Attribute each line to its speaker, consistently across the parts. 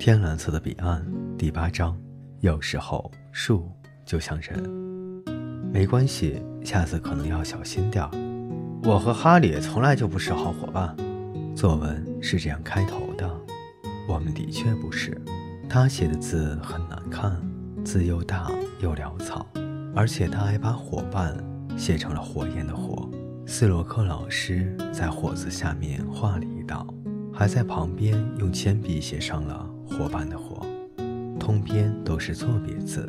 Speaker 1: 天蓝色的彼岸第八章，有时候树就像人，没关系，下次可能要小心点儿。我和哈利从来就不是好伙伴。作文是这样开头的，我们的确不是。他写的字很难看，字又大又潦草，而且他还把伙伴写成了火焰的火。斯洛克老师在火字下面画了一道，还在旁边用铅笔写上了伙伴的伙，通篇都是错别字，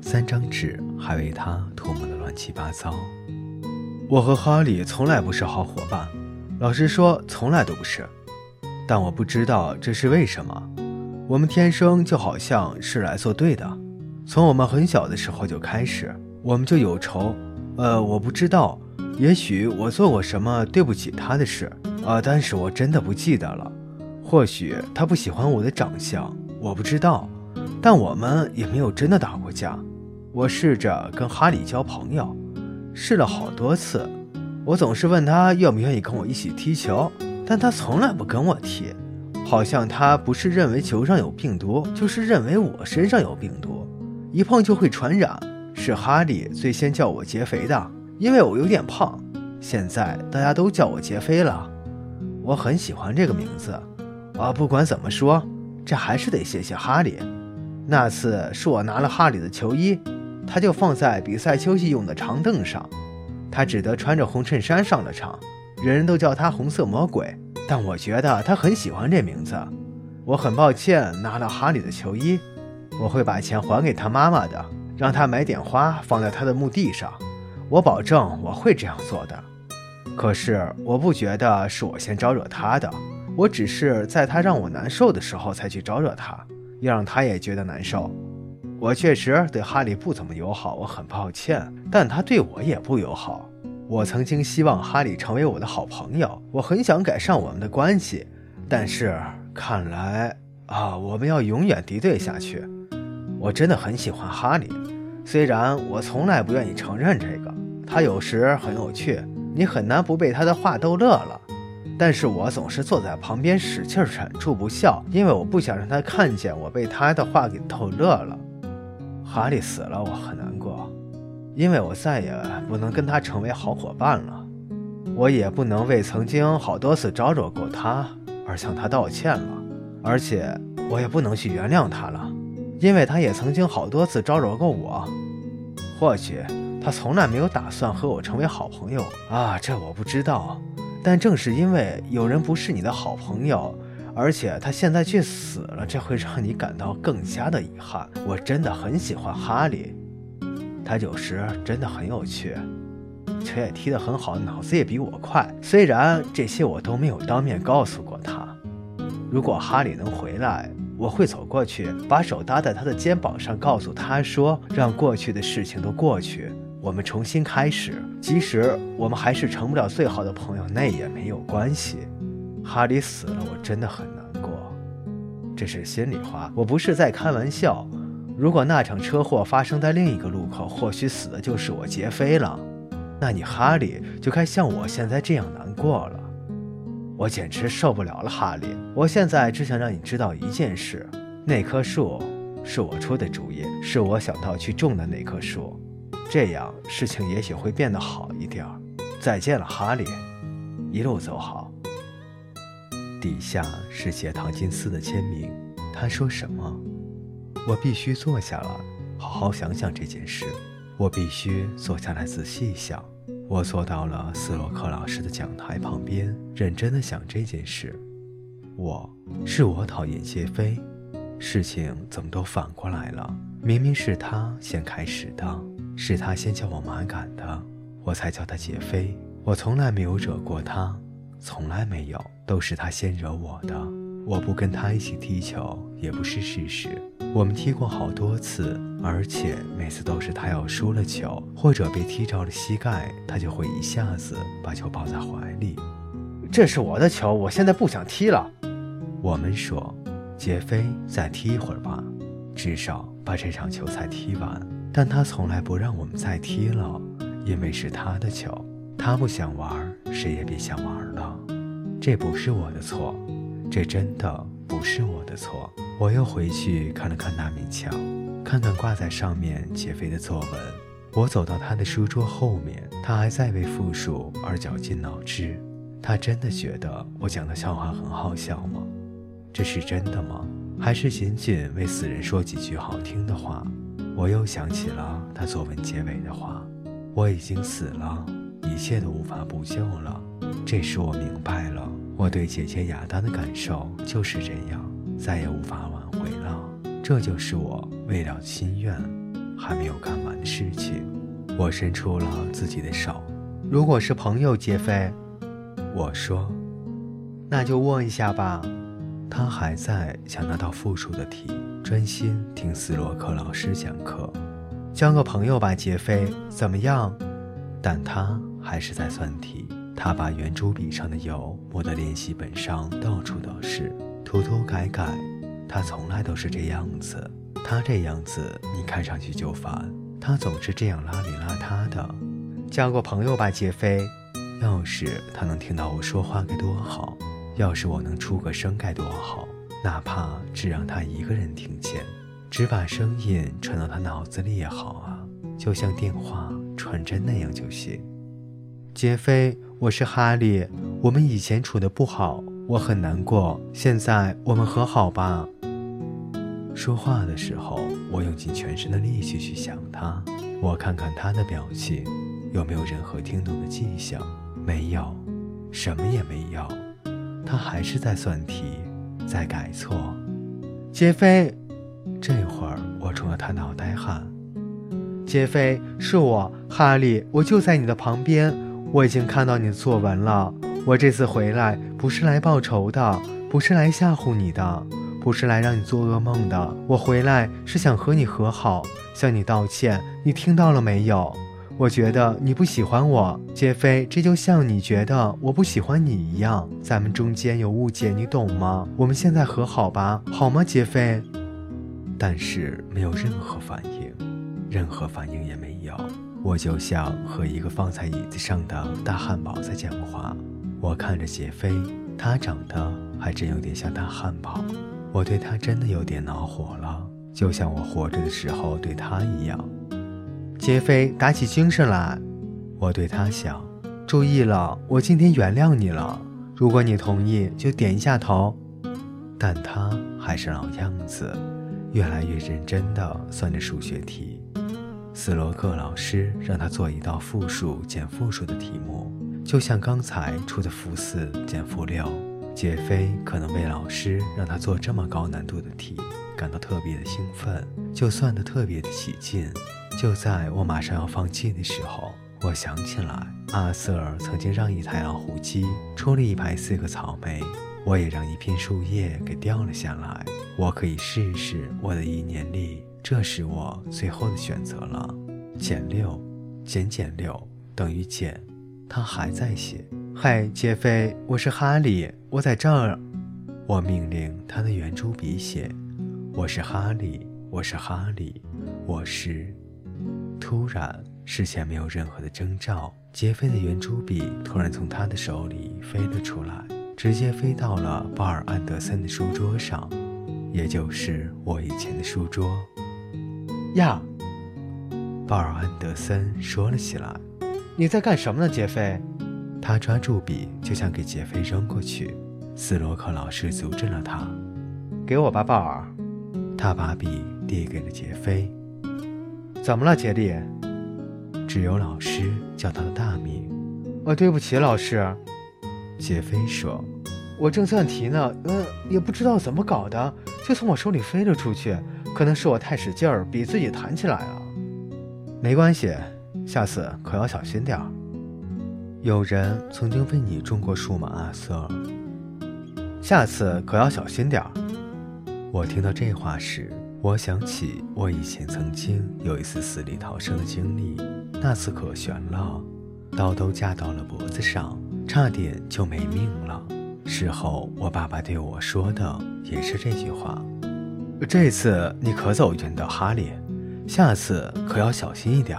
Speaker 1: 三张纸还为他涂抹得乱七八糟。我和哈利从来不是好伙伴，老实说，从来都不是。但我不知道这是为什么。我们天生就好像是来作对的，从我们很小的时候就开始，我们就有仇。呃，我不知道。也许我做过什么对不起他的事啊，但是我真的不记得了。或许他不喜欢我的长相，我不知道。但我们也没有真的打过架。我试着跟哈利交朋友，试了好多次。我总是问他愿不愿意跟我一起踢球，但他从来不跟我踢，好像他不是认为球上有病毒，就是认为我身上有病毒，一碰就会传染。是哈利最先叫我劫肥的。因为我有点胖，现在大家都叫我杰飞了。我很喜欢这个名字。啊，不管怎么说，这还是得谢谢哈利。那次是我拿了哈利的球衣，他就放在比赛休息用的长凳上，他只得穿着红衬衫上了场。人人都叫他红色魔鬼，但我觉得他很喜欢这名字。我很抱歉拿了哈利的球衣，我会把钱还给他妈妈的，让他买点花放在他的墓地上。我保证我会这样做的，可是我不觉得是我先招惹他的，我只是在他让我难受的时候才去招惹他，要让他也觉得难受。我确实对哈利不怎么友好，我很抱歉，但他对我也不友好。我曾经希望哈利成为我的好朋友，我很想改善我们的关系，但是看来啊，我们要永远敌对下去。我真的很喜欢哈利，虽然我从来不愿意承认这个。他有时很有趣，你很难不被他的话逗乐了。但是我总是坐在旁边使劲忍住不笑，因为我不想让他看见我被他的话给逗乐了。哈利死了，我很难过，因为我再也不能跟他成为好伙伴了。我也不能为曾经好多次招惹过他而向他道歉了，而且我也不能去原谅他了，因为他也曾经好多次招惹过我。或许。他从来没有打算和我成为好朋友啊，这我不知道。但正是因为有人不是你的好朋友，而且他现在却死了，这会让你感到更加的遗憾。我真的很喜欢哈利，他有时真的很有趣，球也踢得很好，脑子也比我快。虽然这些我都没有当面告诉过他。如果哈利能回来，我会走过去，把手搭在他的肩膀上，告诉他说：“让过去的事情都过去。”我们重新开始，即使我们还是成不了最好的朋友，那也没有关系。哈利死了，我真的很难过，这是心里话，我不是在开玩笑。如果那场车祸发生在另一个路口，或许死的就是我杰飞了，那你哈利就该像我现在这样难过了。我简直受不了了，哈利，我现在只想让你知道一件事：那棵树是我出的主意，是我想到去种的那棵树。这样事情也许会变得好一点再见了，哈利，一路走好。底下是写唐金斯的签名。他说什么？我必须坐下来，好好想想这件事。我必须坐下来仔细想。我坐到了斯洛克老师的讲台旁边，认真的想这件事。我是我讨厌谢飞，事情怎么都反过来了？明明是他先开始的。是他先叫我马杆的，我才叫他杰飞。我从来没有惹过他，从来没有，都是他先惹我的。我不跟他一起踢球也不是事实，我们踢过好多次，而且每次都是他要输了球或者被踢着了膝盖，他就会一下子把球抱在怀里。这是我的球，我现在不想踢了。我们说，杰飞再踢一会儿吧，至少把这场球赛踢完。但他从来不让我们再踢了，因为是他的球，他不想玩，谁也别想玩了。这不是我的错，这真的不是我的错。我又回去看了看那面墙，看看挂在上面杰飞的作文。我走到他的书桌后面，他还在为复述而绞尽脑汁。他真的觉得我讲的笑话很好笑吗？这是真的吗？还是仅仅为死人说几句好听的话？我又想起了他作文结尾的话：“我已经死了，一切都无法补救了。”这时我明白了，我对姐姐亚当的感受就是这样，再也无法挽回了。这就是我未了心愿，还没有干完的事情。我伸出了自己的手。如果是朋友杰飞，我说，那就握一下吧。他还在想那道复数的题，专心听斯洛克老师讲课。交个朋友吧，杰飞，怎么样？但他还是在算题。他把圆珠笔上的油抹得练习本上到处都是，涂涂改改。他从来都是这样子。他这样子，你看上去就烦。他总是这样邋里邋遢的。交个朋友吧，杰飞。要是他能听到我说话该多好。要是我能出个声该多好，哪怕只让他一个人听见，只把声音传到他脑子里也好啊，就像电话传真那样就行。杰飞，我是哈利，我们以前处的不好，我很难过。现在我们和好吧。说话的时候，我用尽全身的力气去想他，我看看他的表情，有没有任何听懂的迹象？没有，什么也没有。他还是在算题，在改错。杰飞，这会儿我冲着他脑袋喊：“杰飞，是我，哈利，我就在你的旁边。我已经看到你的作文了。我这次回来不是来报仇的，不是来吓唬你的，不是来让你做噩梦的。我回来是想和你和好，向你道歉。你听到了没有？”我觉得你不喜欢我，杰飞，这就像你觉得我不喜欢你一样，咱们中间有误解，你懂吗？我们现在和好吧，好吗，杰飞？但是没有任何反应，任何反应也没有。我就像和一个放在椅子上的大汉堡在讲话。我看着杰飞，他长得还真有点像大汉堡。我对他真的有点恼火了，就像我活着的时候对他一样。杰飞，打起精神来！我对他想，注意了，我今天原谅你了。如果你同意，就点一下头。但他还是老样子，越来越认真地算着数学题。斯洛克老师让他做一道负数减负数的题目，就像刚才出的负四减负六。杰飞可能为老师让他做这么高难度的题感到特别的兴奋，就算得特别的起劲。就在我马上要放弃的时候，我想起来，阿瑟尔曾经让一台老虎机出了一排四个草莓，我也让一片树叶给掉了下来。我可以试试我的意念力，这是我最后的选择了。减六，减减六等于减。他还在写。嗨，杰飞，我是哈利，我在这儿。我命令他的圆珠笔写：“我是哈利，我是哈利，我是。”突然，事前没有任何的征兆，杰飞的圆珠笔突然从他的手里飞了出来，直接飞到了鲍尔安德森的书桌上，也就是我以前的书桌。呀，鲍尔安德森说了起来：“你在干什么呢，杰飞？”他抓住笔就想给杰飞扔过去，斯洛克老师阻止了他：“给我吧，鲍尔。”他把笔递给了杰飞。怎么了，杰利？只有老师叫他的大名。哦，对不起，老师。杰飞说：“我正算题呢，呃，也不知道怎么搞的，就从我手里飞了出去。可能是我太使劲儿，笔自己弹起来了。没关系，下次可要小心点儿。有人曾经为你种过树吗，阿瑟？下次可要小心点儿。我听到这话时。我想起我以前曾经有一次死里逃生的经历，那次可悬了，刀都架到了脖子上，差点就没命了。事后我爸爸对我说的也是这句话：这次你可走运的，哈利，下次可要小心一点。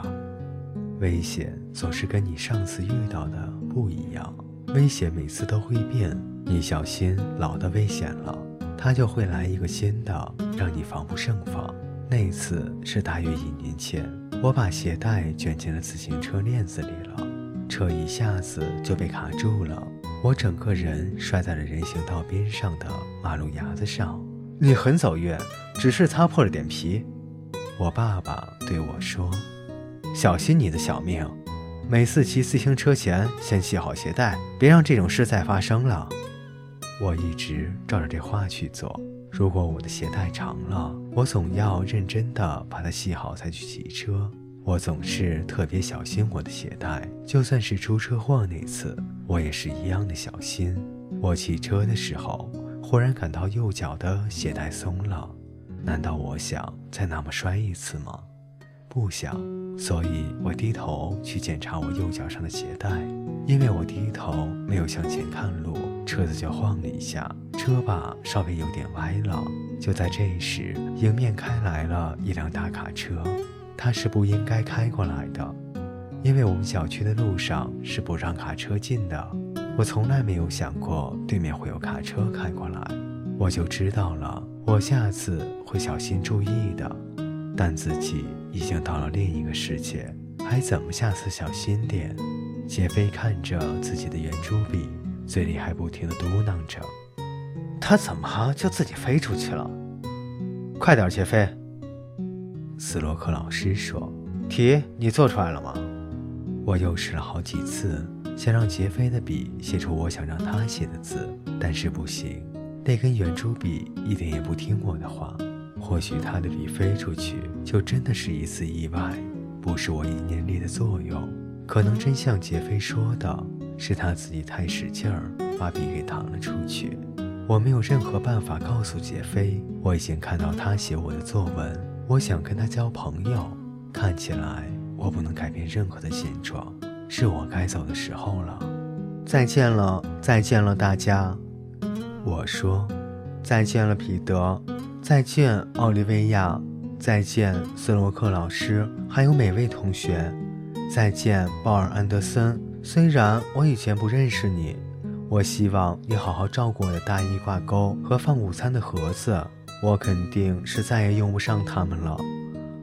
Speaker 1: 危险总是跟你上次遇到的不一样，危险每次都会变，你小心老的危险了。他就会来一个新的，让你防不胜防。那次是大约一年前，我把鞋带卷进了自行车链子里了，车一下子就被卡住了，我整个人摔在了人行道边上的马路牙子上。你很走运，只是擦破了点皮。我爸爸对我说：“小心你的小命，每次骑自行车前先系好鞋带，别让这种事再发生了。”我一直照着这话去做。如果我的鞋带长了，我总要认真的把它系好才去骑车。我总是特别小心我的鞋带，就算是出车祸那次，我也是一样的小心。我骑车的时候，忽然感到右脚的鞋带松了，难道我想再那么摔一次吗？不想，所以我低头去检查我右脚上的鞋带，因为我低头没有向前看路，车子就晃了一下。车把稍微有点歪了，就在这时，迎面开来了一辆大卡车。它是不应该开过来的，因为我们小区的路上是不让卡车进的。我从来没有想过对面会有卡车开过来，我就知道了，我下次会小心注意的。但自己已经到了另一个世界，还怎么下次小心点？杰飞看着自己的圆珠笔，嘴里还不停地嘟囔着。他怎么就自己飞出去了？快点，杰飞！斯洛克老师说：“题你做出来了吗？”我又试了好几次，想让杰飞的笔写出我想让他写的字，但是不行，那根圆珠笔一点也不听我的话。或许他的笔飞出去，就真的是一次意外，不是我意念力的作用。可能真像杰飞说的，是他自己太使劲儿，把笔给弹了出去。我没有任何办法告诉杰飞，我已经看到他写我的作文。我想跟他交朋友，看起来我不能改变任何的现状，是我该走的时候了。再见了，再见了，大家。我说，再见了，彼得，再见，奥利维亚，再见，斯洛克老师，还有每位同学，再见，鲍尔安德森。虽然我以前不认识你。我希望你好好照顾我的大衣挂钩和放午餐的盒子，我肯定是再也用不上它们了。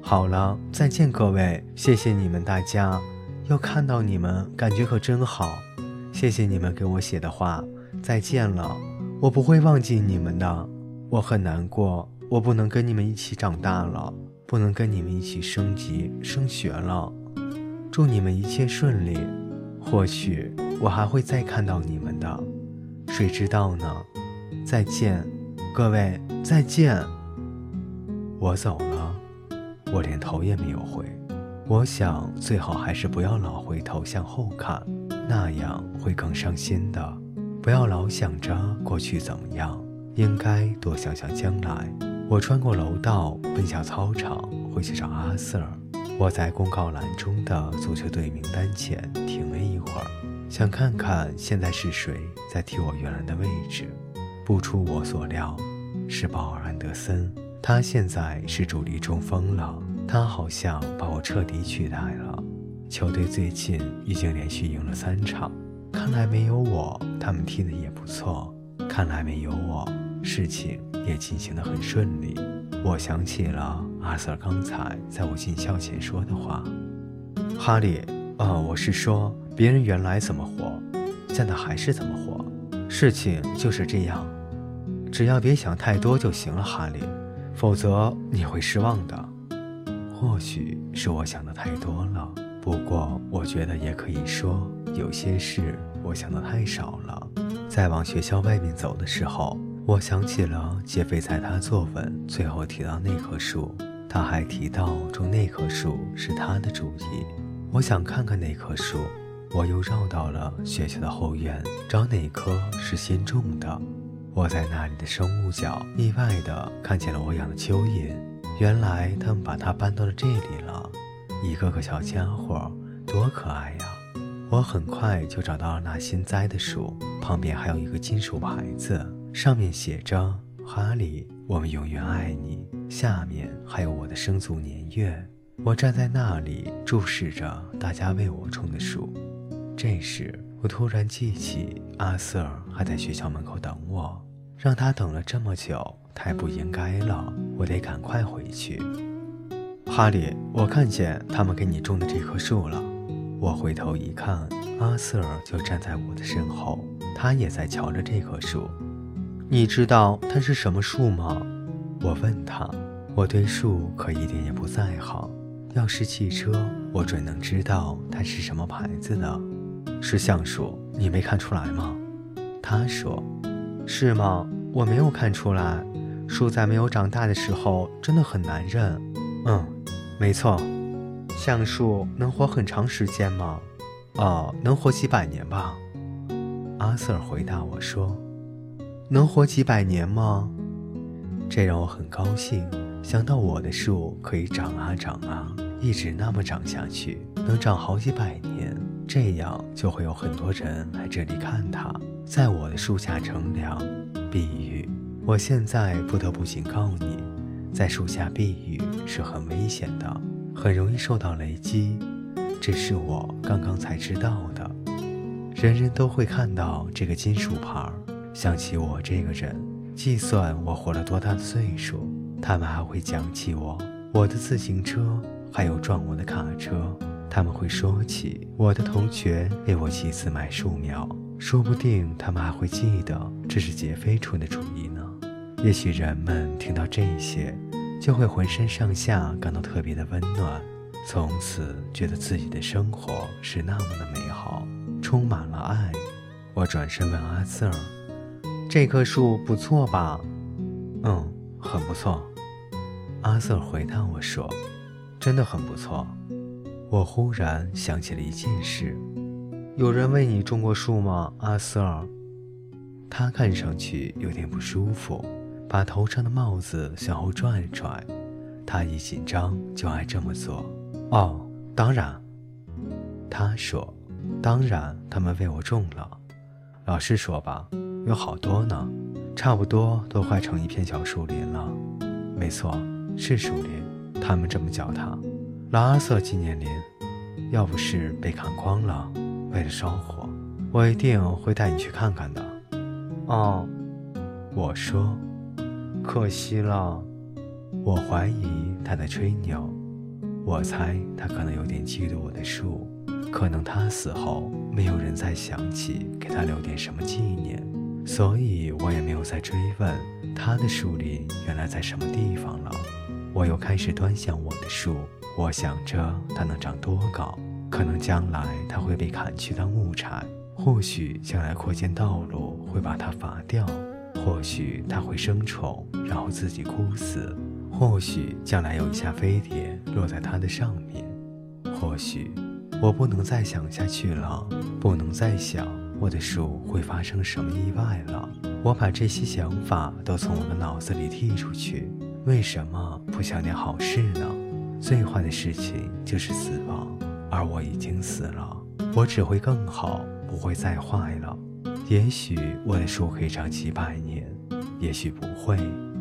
Speaker 1: 好了，再见各位，谢谢你们大家，又看到你们感觉可真好。谢谢你们给我写的话，再见了，我不会忘记你们的。我很难过，我不能跟你们一起长大了，不能跟你们一起升级升学了。祝你们一切顺利。或许我还会再看到你们的，谁知道呢？再见，各位，再见。我走了，我连头也没有回。我想最好还是不要老回头向后看，那样会更伤心的。不要老想着过去怎么样，应该多想想将来。我穿过楼道，奔向操场，回去找阿 Sir。我在公告栏中的足球队名单前停一会儿，想看看现在是谁在替我原来的位置。不出我所料，是鲍尔安德森。他现在是主力中锋了。他好像把我彻底取代了。球队最近已经连续赢了三场，看来没有我，他们踢得也不错。看来没有我，事情也进行得很顺利。我想起了阿 Sir 刚才在我进校前说的话：“哈利，呃，我是说，别人原来怎么活，现在还是怎么活。事情就是这样，只要别想太多就行了，哈利，否则你会失望的。或许是我想的太多了，不过我觉得也可以说，有些事我想的太少了。在往学校外面走的时候。”我想起了杰菲在他作文最后提到那棵树，他还提到种那棵树是他的主意。我想看看那棵树，我又绕到了学校的后院，找哪棵是新种的。我在那里的生物角意外地看见了我养的蚯蚓，原来他们把它搬到了这里了，一个个小家伙，多可爱呀！我很快就找到了那新栽的树，旁边还有一个金属牌子。上面写着：“哈利，我们永远爱你。”下面还有我的生卒年月。我站在那里注视着大家为我种的树。这时，我突然记起阿瑟尔还在学校门口等我。让他等了这么久，太不应该了。我得赶快回去。哈利，我看见他们给你种的这棵树了。我回头一看，阿瑟尔就站在我的身后，他也在瞧着这棵树。你知道它是什么树吗？我问他。我对树可一点也不在行。要是汽车，我准能知道它是什么牌子的。是橡树，你没看出来吗？他说：“是吗？我没有看出来。树在没有长大的时候真的很难认。”嗯，没错。橡树能活很长时间吗？哦，能活几百年吧。阿瑟回答我说：“能活几百年吗？”这让我很高兴，想到我的树可以长啊长啊，一直那么长下去，能长好几百年。这样就会有很多人来这里看它，在我的树下乘凉、避雨。我现在不得不警告你，在树下避雨是很危险的，很容易受到雷击。这是我刚刚才知道的。人人都会看到这个金属牌，想起我这个人，计算我活了多大的岁数。他们还会讲起我、我的自行车，还有撞我的卡车。他们会说起我的同学为我几次买树苗，说不定他们还会记得这是杰飞出的主意呢。也许人们听到这些，就会浑身上下感到特别的温暖，从此觉得自己的生活是那么的美好，充满了爱。我转身问阿瑟尔：“这棵树不错吧？”“嗯，很不错。”阿瑟回答我说：“真的很不错。”我忽然想起了一件事：有人为你种过树吗，阿瑟尔？他看上去有点不舒服，把头上的帽子向后拽了拽。他一紧张就爱这么做。哦，当然，他说：“当然，他们为我种了。老实说吧，有好多呢，差不多都快成一片小树林了。没错，是树林，他们这么叫它。”拉阿瑟纪念林，要不是被砍光了，为了烧火，我一定会带你去看看的。哦，我说，可惜了。我怀疑他在吹牛，我猜他可能有点嫉妒我的树，可能他死后没有人再想起给他留点什么纪念，所以我也没有再追问他的树林原来在什么地方了。我又开始端详我的树。我想着它能长多高，可能将来它会被砍去当木柴，或许将来扩建道路会把它伐掉，或许它会生虫然后自己枯死，或许将来有一架飞碟落在它的上面，或许我不能再想下去了，不能再想我的树会发生什么意外了。我把这些想法都从我的脑子里剔出去，为什么不想点好事呢？最坏的事情就是死亡，而我已经死了。我只会更好，不会再坏了。也许我的树可以长几百年，也许不会。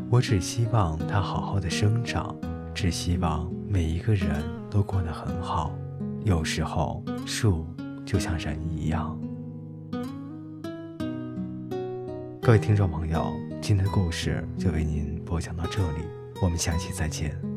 Speaker 1: 我只希望它好好的生长，只希望每一个人都过得很好。有时候，树就像人一样。各位听众朋友，今天的故事就为您播讲到这里，我们下期再见。